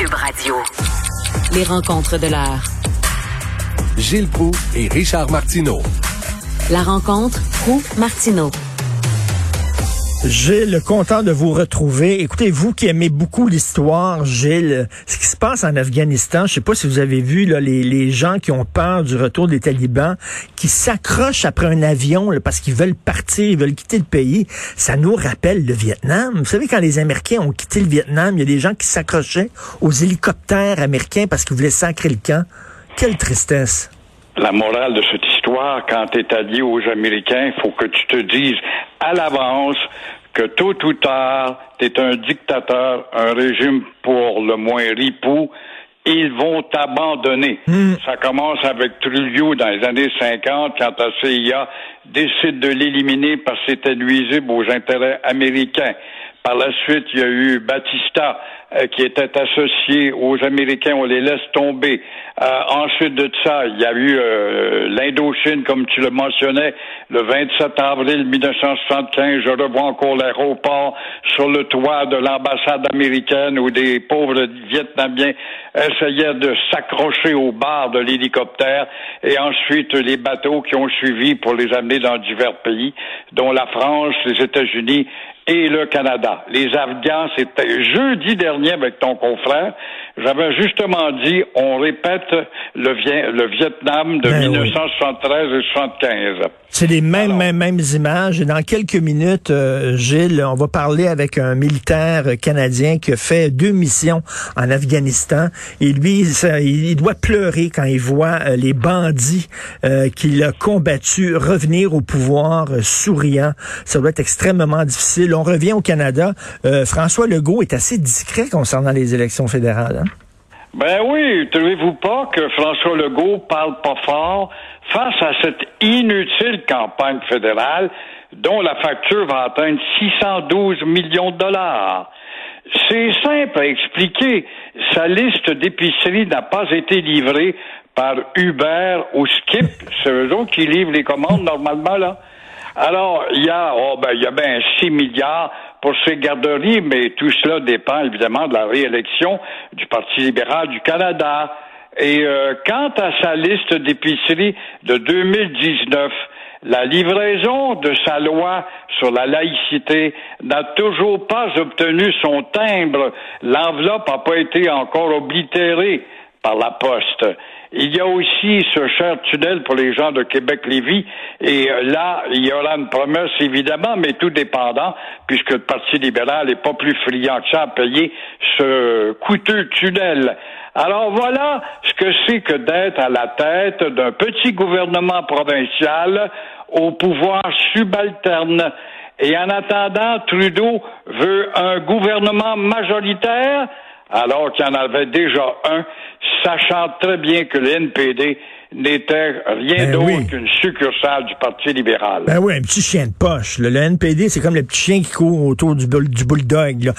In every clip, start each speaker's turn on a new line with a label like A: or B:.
A: Cube Radio.
B: Les rencontres de l'heure.
C: Gilles Proux et Richard Martineau.
B: La rencontre Proux-Martineau.
D: Gilles, content de vous retrouver. Écoutez, vous qui aimez beaucoup l'histoire, Gilles, ce qui se passe en Afghanistan, je sais pas si vous avez vu là, les, les gens qui ont peur du retour des talibans, qui s'accrochent après un avion là, parce qu'ils veulent partir, ils veulent quitter le pays. Ça nous rappelle le Vietnam. Vous savez, quand les Américains ont quitté le Vietnam, il y a des gens qui s'accrochaient aux hélicoptères américains parce qu'ils voulaient sacrer le camp. Quelle tristesse.
E: La morale de cette quand tu es allié aux Américains, il faut que tu te dises à l'avance que tôt ou tard, tu es un dictateur, un régime pour le moins ripou, ils vont t'abandonner. Ça commence avec Trujillo dans les années 50, quand la CIA décide de l'éliminer parce que c'était nuisible aux intérêts américains. Par la suite, il y a eu Batista euh, qui était associé aux Américains, on les laisse tomber. Euh, ensuite de ça, il y a eu euh, l'Indochine, comme tu le mentionnais, le 27 avril 1975. Je revois encore l'aéroport sur le toit de l'ambassade américaine où des pauvres Vietnamiens essayaient de s'accrocher au bar de l'hélicoptère et ensuite les bateaux qui ont suivi pour les amener dans divers pays, dont la France, les États-Unis et le Canada. Les Afghans, c'était jeudi dernier avec ton confrère, j'avais justement dit, on répète le, le Vietnam de
D: Ben oui.
E: 1973 et 75.
D: C'est les mêmes, mêmes, mêmes images. Et dans quelques minutes, euh, Gilles, on va parler avec un militaire canadien qui a fait deux missions en Afghanistan. Et lui, ça, il doit pleurer quand il voit euh, les bandits euh, qu'il a combattus revenir au pouvoir souriant. Ça doit être extrêmement difficile. On revient au Canada. François Legault est assez discret concernant les élections fédérales. hein?
E: Ben oui, trouvez-vous pas que François Legault parle pas fort face à cette inutile campagne fédérale dont la facture va atteindre 612 millions de dollars? C'est simple à expliquer. Sa liste d'épicerie n'a pas été livrée par Uber ou Skip. C'est eux autres qui livrent les commandes normalement, là. Alors, il y a, oh, ben, il y a bien 6 milliards pour ces garderies, mais tout cela dépend évidemment de la réélection du Parti libéral du Canada. Et euh, quant à sa liste d'épicerie de 2019, la livraison de sa loi sur la laïcité n'a toujours pas obtenu son timbre. L'enveloppe n'a pas été encore oblitérée par la poste. Il y a aussi ce cher tunnel pour les gens de Québec-Lévis. Et euh, là, il y aura une promesse, évidemment, mais tout dépendant, puisque le Parti libéral n'est pas plus friand que ça à payer ce coûteux tunnel. Alors voilà ce que c'est que d'être à la tête d'un petit gouvernement provincial au pouvoir subalterne. Et en attendant, Trudeau veut un gouvernement majoritaire alors qu'il y en avait déjà un, sachant très bien que le NPD n'était rien
D: Ben
E: d'autre
D: oui.
E: qu'une succursale du Parti libéral.
D: Ben oui, un petit chien de poche. là. Le NPD, c'est comme le petit chien qui court autour du, bull- du bulldog. Là.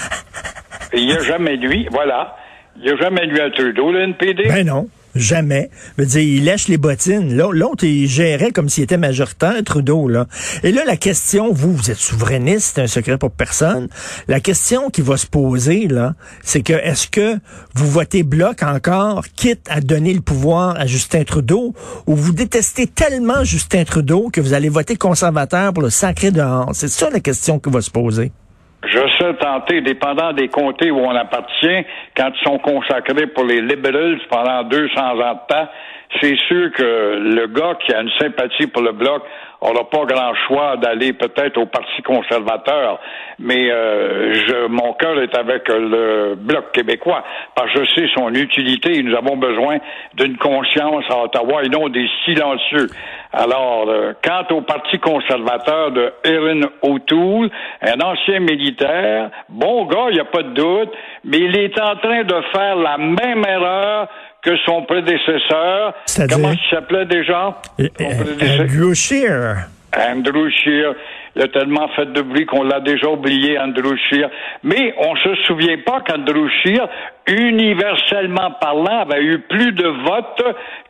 E: Il n'y a jamais lui, voilà, il n'y a jamais lui à Trudeau, le NPD.
D: Ben non, jamais. Je veux dire, il lèche les bottines. L'au- L'autre, il gérait comme s'il était majoritaire, Trudeau. Là. Et là, la question, vous, vous êtes souverainiste, c'est un secret pour personne. La question qui va se poser, là, c'est que est-ce que vous votez bloc encore, quitte à donner le pouvoir à Justin Trudeau, ou vous détestez tellement Justin Trudeau que vous allez voter conservateur pour le sacré dehors? C'est ça la question qui va se poser.
E: Tenter, dépendant des comtés où on appartient, quand ils sont consacrés pour les libéraux pendant 200 ans de temps, c'est sûr que le gars qui a une sympathie pour le bloc aura pas grand choix d'aller peut-être au Parti conservateur, mais euh, je, mon cœur est avec le bloc québécois, parce que je sais son utilité et nous avons besoin d'une conscience à Ottawa et non des silencieux. Alors, euh, quant au Parti conservateur de Erin O'Toole, un ancien militaire, bon gars, il n'y a pas de doute, mais il est en train de faire la même erreur que son prédécesseur. Comment il s'appelait déjà?
D: Euh, euh. Andrew Scheer.
E: Andrew Scheer. Il a tellement fait de bruit qu'on l'a déjà oublié, Andrew Scheer. Mais on se souvient pas qu'Andrew Scheer, universellement parlant, avait eu plus de votes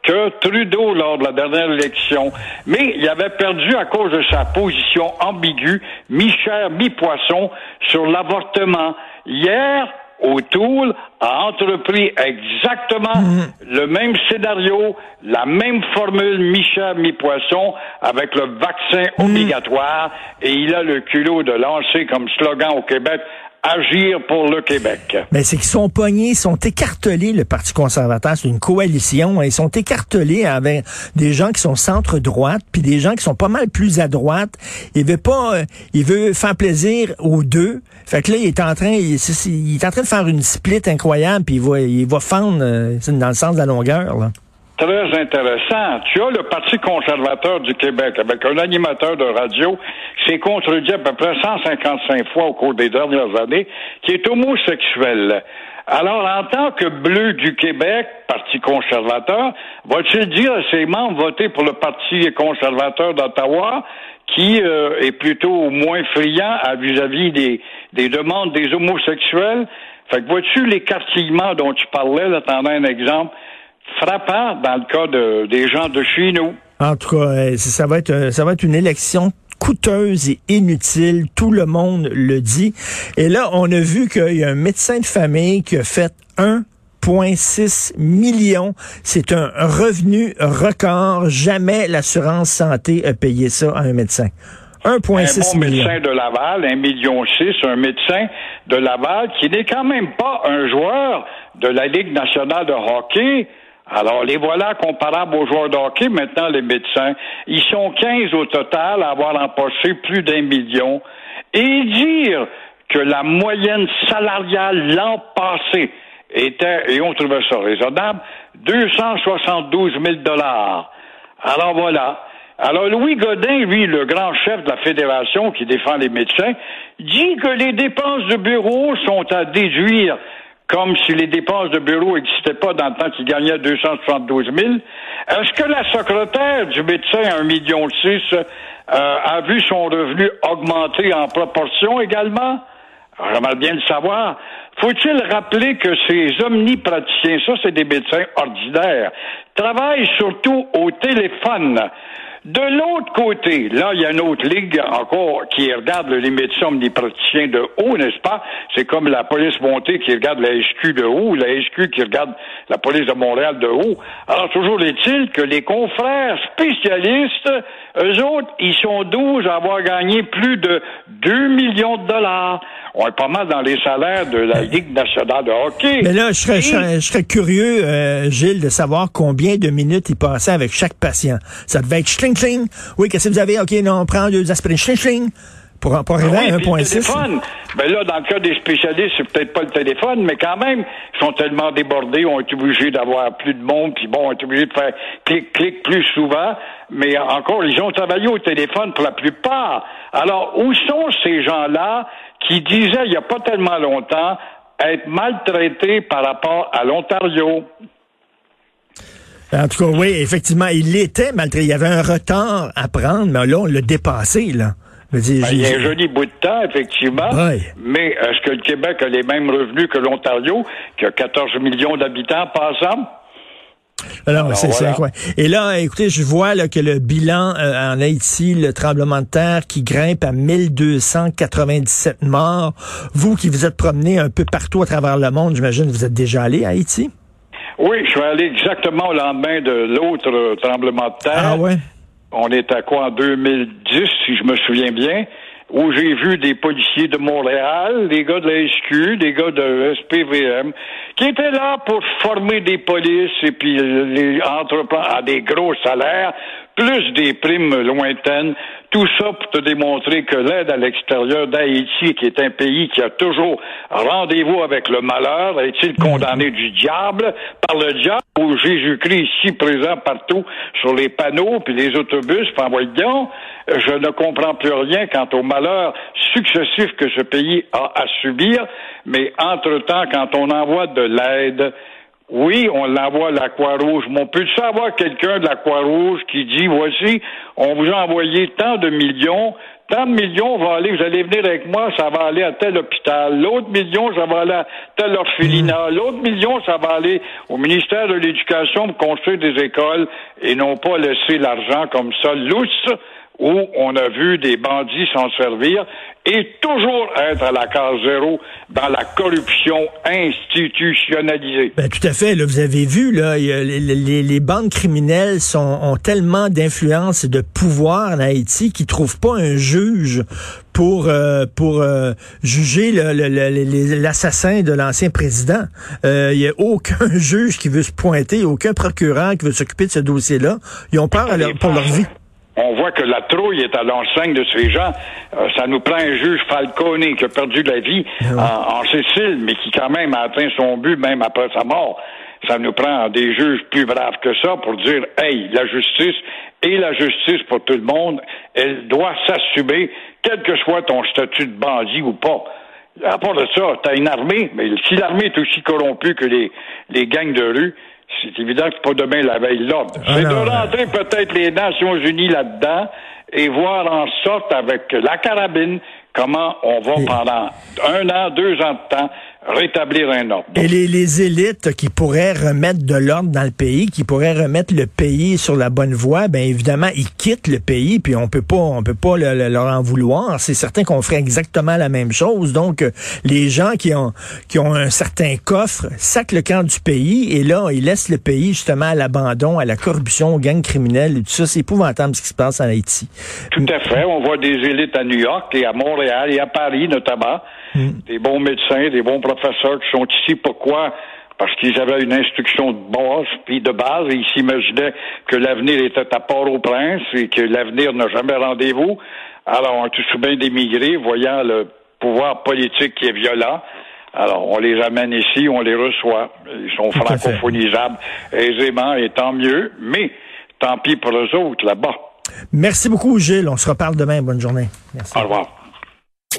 E: que Trudeau lors de la dernière élection. Mais il avait perdu à cause de sa position ambiguë, mi-chair, mi-poisson, sur l'avortement. Hier, O'Toole a entrepris exactement
D: Mhm.
E: le même scénario, la même formule mi-chat, mi-poisson, avec le vaccin
D: Mhm.
E: obligatoire, et il a le culot de lancer comme slogan au Québec Agir pour le Québec.
D: Mais c'est qu'ils sont pognés, ils sont écartelés, le Parti conservateur. C'est une coalition. hein. Ils sont écartelés avec des gens qui sont centre-droite, puis des gens qui sont pas mal plus à droite. Il veut pas, euh, il veut faire plaisir aux deux. Fait que là, il est en train, il, est en train de faire une split incroyable, puis il va, il va fendre euh, dans le sens de la longueur. Là.
E: Très intéressant. Tu as le Parti conservateur du Québec avec un animateur de radio qui s'est contredit à peu près 155 fois au cours des dernières années, qui est homosexuel. Alors, en tant que bleu du Québec, Parti conservateur, va-t-il dire à ses membres voter pour le Parti conservateur d'Ottawa, qui euh, est plutôt moins friand à vis-à-vis des, des demandes des homosexuels? Fait que vois-tu l'écartillement dont tu parlais, là, t'en as un exemple frappant dans le cas de, des gens de chez nous.
D: En tout cas, euh, ça va être, euh, ça va être une élection coûteuse et inutile. Tout le monde le dit. Et là, on a vu qu'il y a un médecin de famille qui a fait 1,6 million. C'est un revenu record. Jamais l'assurance santé a payé ça à un médecin. 1,6
E: un bon
D: million.
E: médecin de Laval, un million six, un médecin de Laval qui n'est quand même pas un joueur de la Ligue nationale de hockey. Alors, les voilà comparables aux joueurs de maintenant les médecins. Ils sont 15 au total à avoir empoché plus d'un million. Et dire que la moyenne salariale l'an passé était, et on trouvait ça raisonnable, 272 000 dollars. Alors voilà. Alors Louis Godin, lui, le grand chef de la fédération qui défend les médecins, dit que les dépenses de bureau sont à déduire comme si les dépenses de bureau n'existaient pas dans le temps qu'il gagnait 272 000. Est-ce que la secrétaire du médecin à 1,6 million euh, a vu son revenu augmenter en proportion également? J'aimerais bien le savoir. Faut-il rappeler que ces omnipraticiens, ça c'est des médecins ordinaires, travaillent surtout au téléphone? De l'autre côté, là, il y a une autre ligue encore qui regarde les médecins omnipraticiens de haut, n'est-ce pas? C'est comme la police montée qui regarde la SQ de haut, la SQ qui regarde la police de Montréal de haut. Alors, toujours est-il que les confrères spécialistes, eux autres, ils sont 12 à avoir gagné plus de 2 millions de dollars. On est pas mal dans les salaires de la Ligue nationale de hockey.
D: Mais là, je serais,
E: Et-
D: je serais, je serais curieux, euh, Gilles, de savoir combien de minutes il passait avec chaque patient. Ça devait être schling. Oui, qu'est-ce que vous avez? OK, non, on prend deux aspirines. Schling. Pour, pour arriver
E: Oui,
D: à
E: puis le
D: 1,6.
E: téléphone. Ben là, dans le cas des spécialistes, c'est peut-être pas le téléphone, mais quand même, ils sont tellement débordés, on est obligé d'avoir plus de monde, puis bon, on est obligé de faire clic-clic plus souvent. Mais encore, ils ont travaillé au téléphone pour la plupart. Alors, où sont ces gens-là qui disaient il n'y a pas tellement longtemps être maltraités par rapport à l'Ontario?
D: En tout cas, oui, effectivement, il était maltraité. Il y avait un retard à prendre, mais là, on l'a dépassé, là.
E: Ben, il y a un joli bout de temps, effectivement. Mais est-ce que le Québec a les mêmes revenus que l'Ontario, qui a 14 millions d'habitants, par exemple?
D: Alors, c'est c'est
E: voilà.
D: incroyable. Et là, écoutez, je vois là, que le bilan euh, en Haïti, le tremblement de terre qui grimpe à 1297 morts. Vous qui vous êtes promené un peu partout à travers le monde, j'imagine que vous êtes déjà allé à Haïti?
E: Oui, je suis allé exactement au lendemain de l'autre euh, tremblement de terre.
D: Ah ouais?
E: On est à quoi en 2010, si je me souviens bien, où j'ai vu des policiers de Montréal, des gars de la SQ, des gars de SPVM, qui étaient là pour former des polices et puis les entreprendre à des gros salaires, plus des primes lointaines. Tout ça pour te démontrer que l'aide à l'extérieur d'Haïti, qui est un pays qui a toujours rendez-vous avec le malheur, est-il condamné du diable par le diable ou Jésus-Christ ici présent partout sur les panneaux puis les autobus, puis en voyant, je ne comprends plus rien quant au malheur successif que ce pays a à subir, mais entre-temps, quand on envoie de l'aide, oui, on l'envoie à la Croix-Rouge, mais on peut savoir quelqu'un de la Croix-Rouge qui dit, voici, on vous a envoyé tant de millions, tant de millions va aller, vous allez venir avec moi, ça va aller à tel hôpital, l'autre million, ça va aller à tel orphelinat, l'autre million, ça va aller au ministère de l'Éducation pour construire des écoles et non pas laisser l'argent comme ça lousse où on a vu des bandits s'en servir et toujours être à la case zéro dans la corruption institutionnalisée.
D: Ben, tout à fait. Là, vous avez vu, là, les, les, bandes criminelles sont, ont tellement d'influence et de pouvoir en Haïti qu'ils trouvent pas un juge pour euh, pour euh, juger l'assassin de l'ancien président. Il euh, n'y a aucun juge qui veut se pointer, aucun procureur qui veut s'occuper de ce dossier-là. Ils ont peur pour leur vie
E: on voit que la trouille est à l'enseigne de ces gens. Euh, ça nous prend un juge Falcone qui a perdu la vie ah en, Sicile, mais qui quand même a atteint son but même après sa mort. Ça nous prend des juges plus braves que ça pour dire, hey, la justice et la justice pour tout le monde, elle doit s'assumer, quel que soit ton statut de bandit ou pas. À part de ça, t'as une armée, mais si l'armée est aussi corrompue que les, les gangs de rue, c'est évident que pas demain la veille l'ordre. Ah c'est de rentrer peut-être les Nations Unies là-dedans et voir en sorte avec la carabine comment on va pendant un an, deux ans de temps rétablir un ordre.
D: Et les, les, élites qui pourraient remettre de l'ordre dans le pays, qui pourraient remettre le pays sur la bonne voie, ben évidemment, ils quittent le pays, puis on peut pas, on peut pas leur en vouloir. C'est certain qu'on ferait exactement la même chose. Donc, euh, les gens qui ont qui ont un certain coffre sacent le camp du pays, et là, ils laissent le pays justement à l'abandon, à la corruption, aux gangs criminels et tout ça. C'est épouvantable ce qui se passe en Haïti.
E: Tout à fait. On voit des élites à New York et à Montréal et à Paris notamment Hmm. Des bons médecins, des bons professeurs qui sont ici. Pourquoi? Parce qu'ils avaient une instruction de base, puis de base, et ils s'imaginaient que l'avenir était à Port-au-Prince et que l'avenir n'a jamais rendez-vous. Alors, on a tous bien d'émigrer, voyant le pouvoir politique qui est violent. Alors, on les amène ici, on les reçoit. Ils sont francophonisables aisément, et tant mieux. Mais, tant pis pour eux autres, là-bas.
D: Merci beaucoup, Gilles. On se reparle demain. Bonne journée.
E: Merci. Au revoir.